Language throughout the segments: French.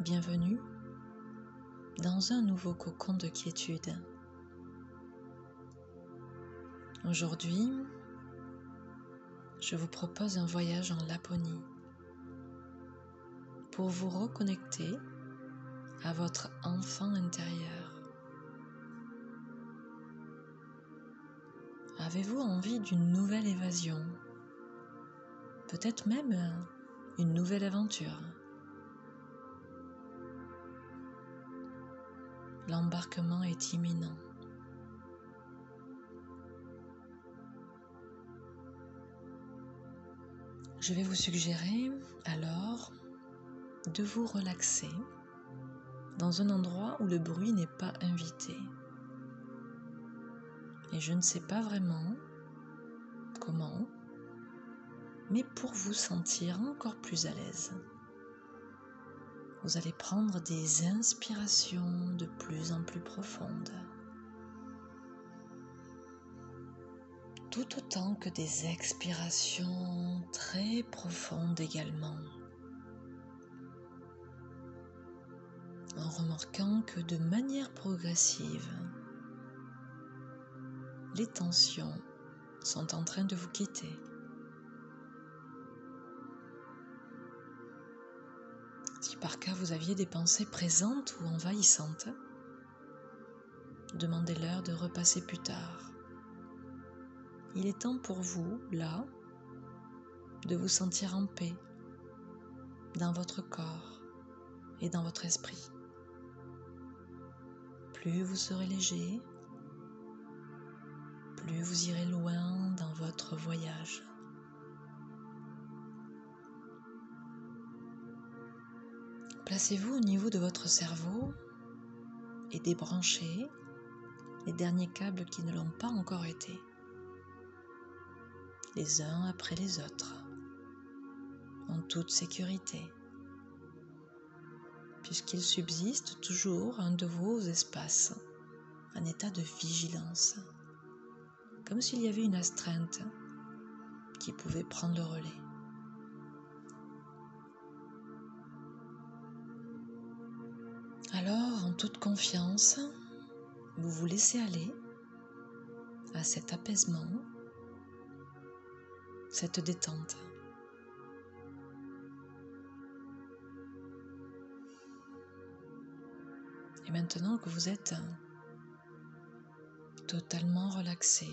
bienvenue dans un nouveau cocon de quiétude. Aujourd'hui, je vous propose un voyage en Laponie pour vous reconnecter à votre enfant intérieur. Avez-vous envie d'une nouvelle évasion? Peut-être même une nouvelle aventure? L'embarquement est imminent. Je vais vous suggérer alors de vous relaxer dans un endroit où le bruit n'est pas invité. Et je ne sais pas vraiment comment, mais pour vous sentir encore plus à l'aise. Vous allez prendre des inspirations de plus en plus profondes. Tout autant que des expirations très profondes également. En remarquant que de manière progressive, les tensions sont en train de vous quitter. Par cas vous aviez des pensées présentes ou envahissantes, demandez-leur de repasser plus tard. Il est temps pour vous, là, de vous sentir en paix dans votre corps et dans votre esprit. Plus vous serez léger, plus vous irez loin dans votre voyage. Placez-vous au niveau de votre cerveau et débranchez les derniers câbles qui ne l'ont pas encore été, les uns après les autres, en toute sécurité, puisqu'il subsiste toujours un de vos espaces, un état de vigilance, comme s'il y avait une astreinte qui pouvait prendre le relais. Toute confiance, vous vous laissez aller à cet apaisement, cette détente. Et maintenant que vous êtes totalement relaxé,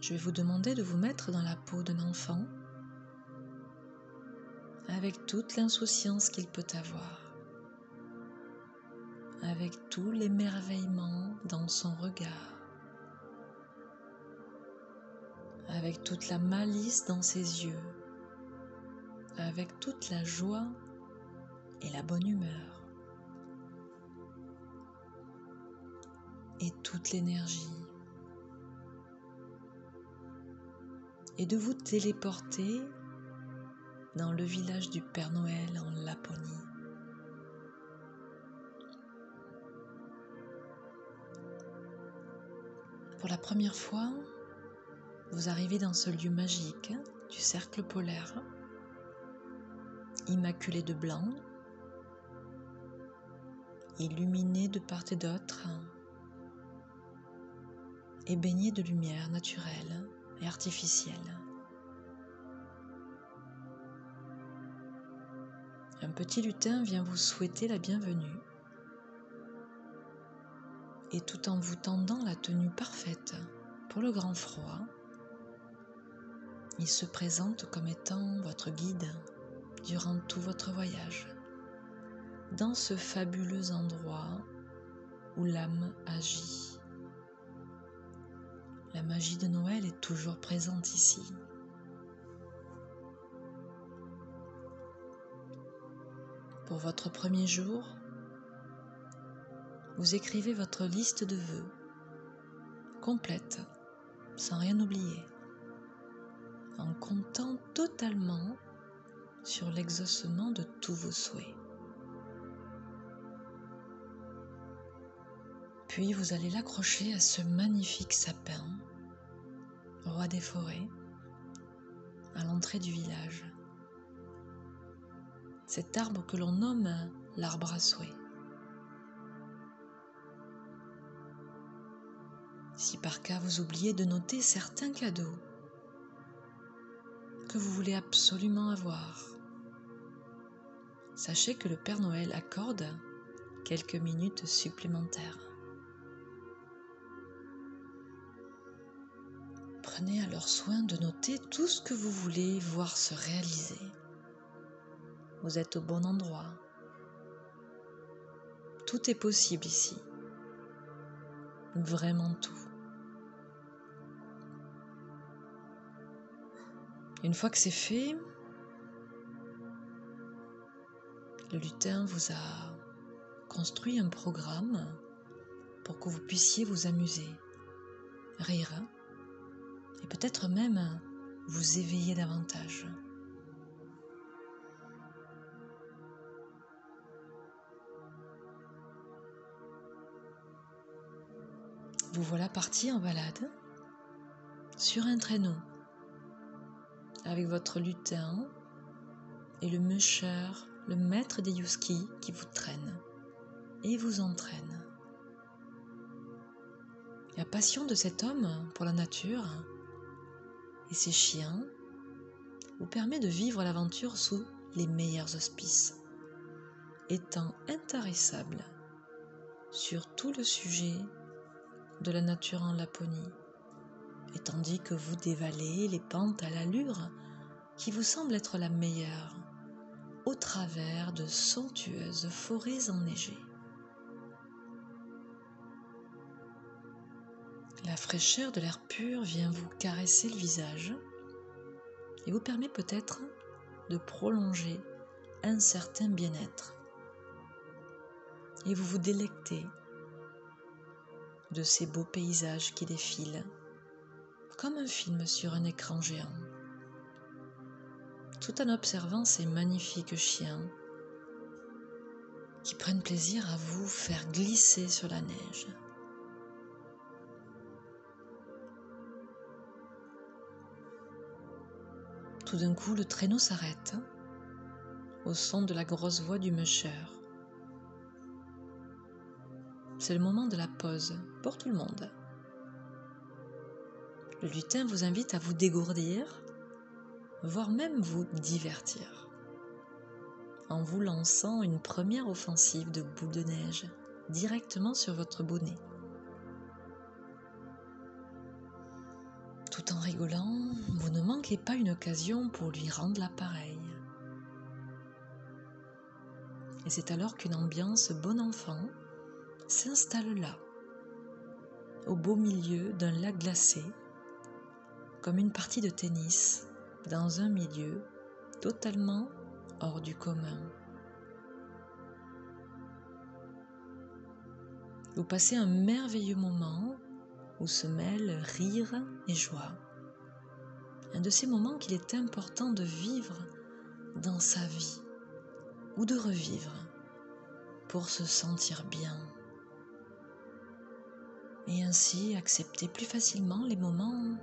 je vais vous demander de vous mettre dans la peau d'un enfant avec toute l'insouciance qu'il peut avoir, avec tout l'émerveillement dans son regard, avec toute la malice dans ses yeux, avec toute la joie et la bonne humeur, et toute l'énergie, et de vous téléporter dans le village du Père Noël en Laponie. Pour la première fois, vous arrivez dans ce lieu magique du cercle polaire, immaculé de blanc, illuminé de part et d'autre et baigné de lumière naturelle et artificielle. un petit lutin vient vous souhaiter la bienvenue. Et tout en vous tendant la tenue parfaite pour le grand froid, il se présente comme étant votre guide durant tout votre voyage, dans ce fabuleux endroit où l'âme agit. La magie de Noël est toujours présente ici. Pour votre premier jour, vous écrivez votre liste de vœux, complète, sans rien oublier, en comptant totalement sur l'exaucement de tous vos souhaits. Puis vous allez l'accrocher à ce magnifique sapin, roi des forêts, à l'entrée du village cet arbre que l'on nomme l'arbre à souhait. Si par cas vous oubliez de noter certains cadeaux que vous voulez absolument avoir, sachez que le Père Noël accorde quelques minutes supplémentaires. Prenez alors soin de noter tout ce que vous voulez voir se réaliser. Vous êtes au bon endroit. Tout est possible ici. Vraiment tout. Une fois que c'est fait, le lutin vous a construit un programme pour que vous puissiez vous amuser, rire et peut-être même vous éveiller davantage. Vous voilà parti en balade sur un traîneau avec votre lutin et le musher, le maître des yuski qui vous traîne et vous entraîne. La passion de cet homme pour la nature et ses chiens vous permet de vivre l'aventure sous les meilleurs auspices, étant intarissable sur tout le sujet de la nature en Laponie, et tandis que vous dévalez les pentes à l'allure qui vous semble être la meilleure, au travers de somptueuses forêts enneigées. La fraîcheur de l'air pur vient vous caresser le visage et vous permet peut-être de prolonger un certain bien-être. Et vous vous délectez de ces beaux paysages qui défilent comme un film sur un écran géant, tout en observant ces magnifiques chiens qui prennent plaisir à vous faire glisser sur la neige. Tout d'un coup, le traîneau s'arrête au son de la grosse voix du musher. C'est le moment de la pause pour tout le monde. Le lutin vous invite à vous dégourdir, voire même vous divertir, en vous lançant une première offensive de boule de neige directement sur votre bonnet. Tout en rigolant, vous ne manquez pas une occasion pour lui rendre l'appareil. Et c'est alors qu'une ambiance bon enfant s'installe là, au beau milieu d'un lac glacé comme une partie de tennis dans un milieu totalement hors du commun. Vous passez un merveilleux moment où se mêlent rire et joie. Un de ces moments qu'il est important de vivre dans sa vie ou de revivre pour se sentir bien et ainsi accepter plus facilement les moments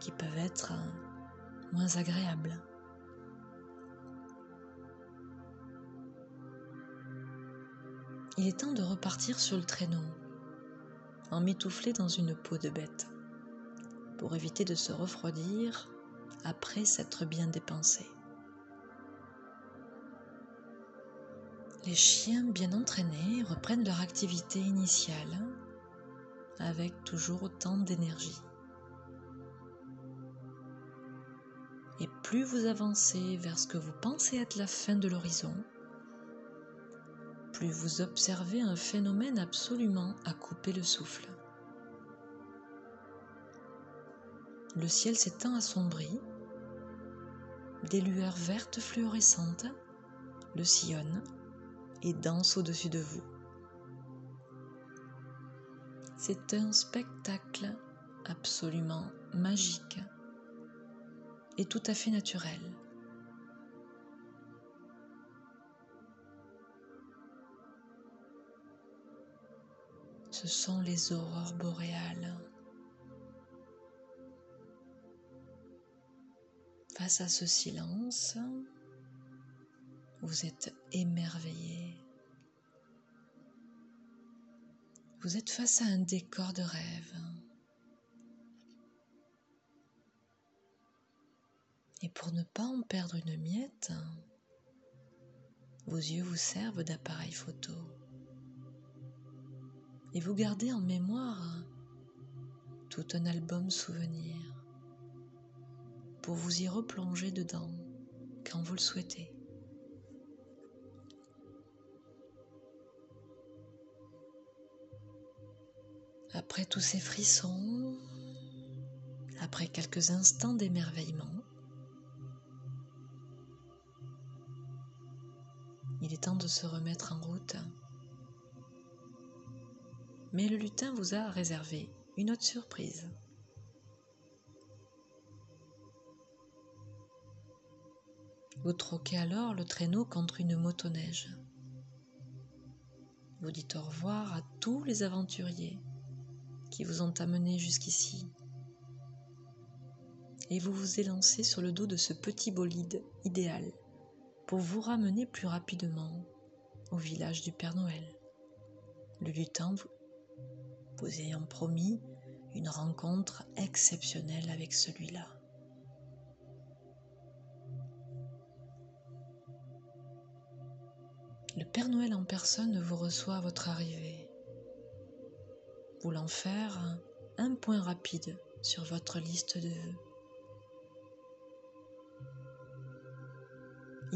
qui peuvent être euh, moins agréables. Il est temps de repartir sur le traîneau, emmitouflé dans une peau de bête, pour éviter de se refroidir après s'être bien dépensé. Les chiens bien entraînés reprennent leur activité initiale avec toujours autant d'énergie. Et plus vous avancez vers ce que vous pensez être la fin de l'horizon, plus vous observez un phénomène absolument à couper le souffle. Le ciel s'étend assombri, des lueurs vertes fluorescentes le sillonnent et dansent au-dessus de vous. C'est un spectacle absolument magique est tout à fait naturel. Ce sont les aurores boréales. Face à ce silence, Vous êtes émerveillé. Vous êtes face à un décor de rêve. Et pour ne pas en perdre une miette, vos yeux vous servent d'appareil photo. Et vous gardez en mémoire tout un album souvenir pour vous y replonger dedans quand vous le souhaitez. Après tous ces frissons, après quelques instants d'émerveillement, il est temps de se remettre en route. Mais le lutin vous a réservé une autre surprise. Vous troquez alors le traîneau contre une motoneige. Vous dites au revoir à tous les aventuriers qui vous ont amené jusqu'ici. Et vous vous élancez sur le dos de ce petit bolide idéal pour vous ramener plus rapidement au village du Père Noël. Le lutin vous ayant promis une rencontre exceptionnelle avec celui-là. Le Père Noël en personne vous reçoit à votre arrivée, voulant faire un point rapide sur votre liste de vœux.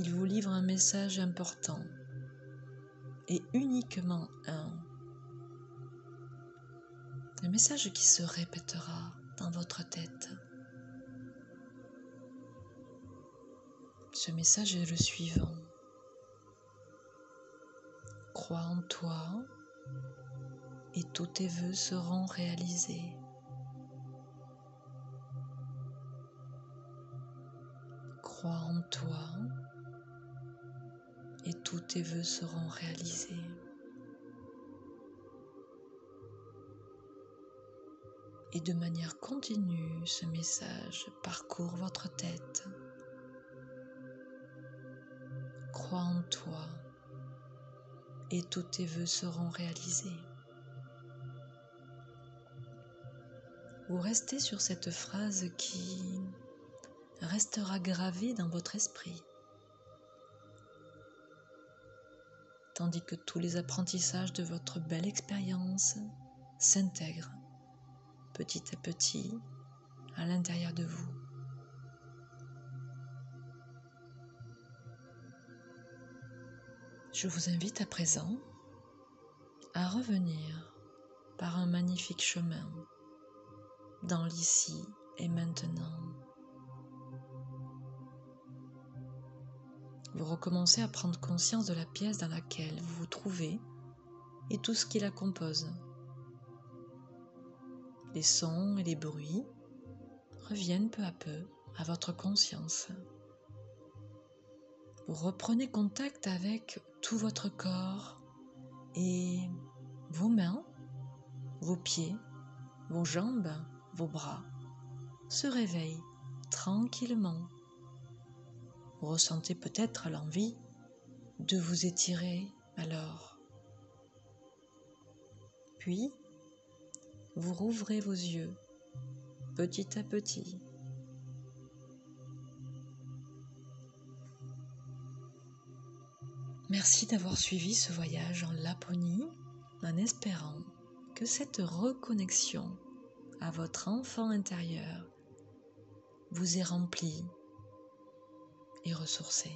Il vous livre un message important et uniquement un. Un message qui se répétera dans votre tête. Ce message est le suivant. Crois en toi et tous tes voeux seront réalisés. Crois en toi tous tes voeux seront réalisés. Et de manière continue, ce message parcourt votre tête. Crois en toi et tous tes voeux seront réalisés. Vous restez sur cette phrase qui restera gravée dans votre esprit, tandis que tous les apprentissages de votre belle expérience s'intègrent petit à petit à l'intérieur de vous. Je vous invite à présent à revenir par un magnifique chemin dans l'ici et maintenant. Vous recommencez à prendre conscience de la pièce dans laquelle vous vous trouvez et tout ce qui la compose. Les sons et les bruits reviennent peu à peu à votre conscience. Vous reprenez contact avec tout votre corps et vos mains, vos pieds, vos jambes, vos bras se réveillent tranquillement. Vous ressentez peut-être l'envie de vous étirer alors. Puis, vous rouvrez vos yeux petit à petit Merci d'avoir suivi ce voyage en Laponie en espérant que cette reconnexion à votre enfant intérieur vous ait rempli et ressourcé.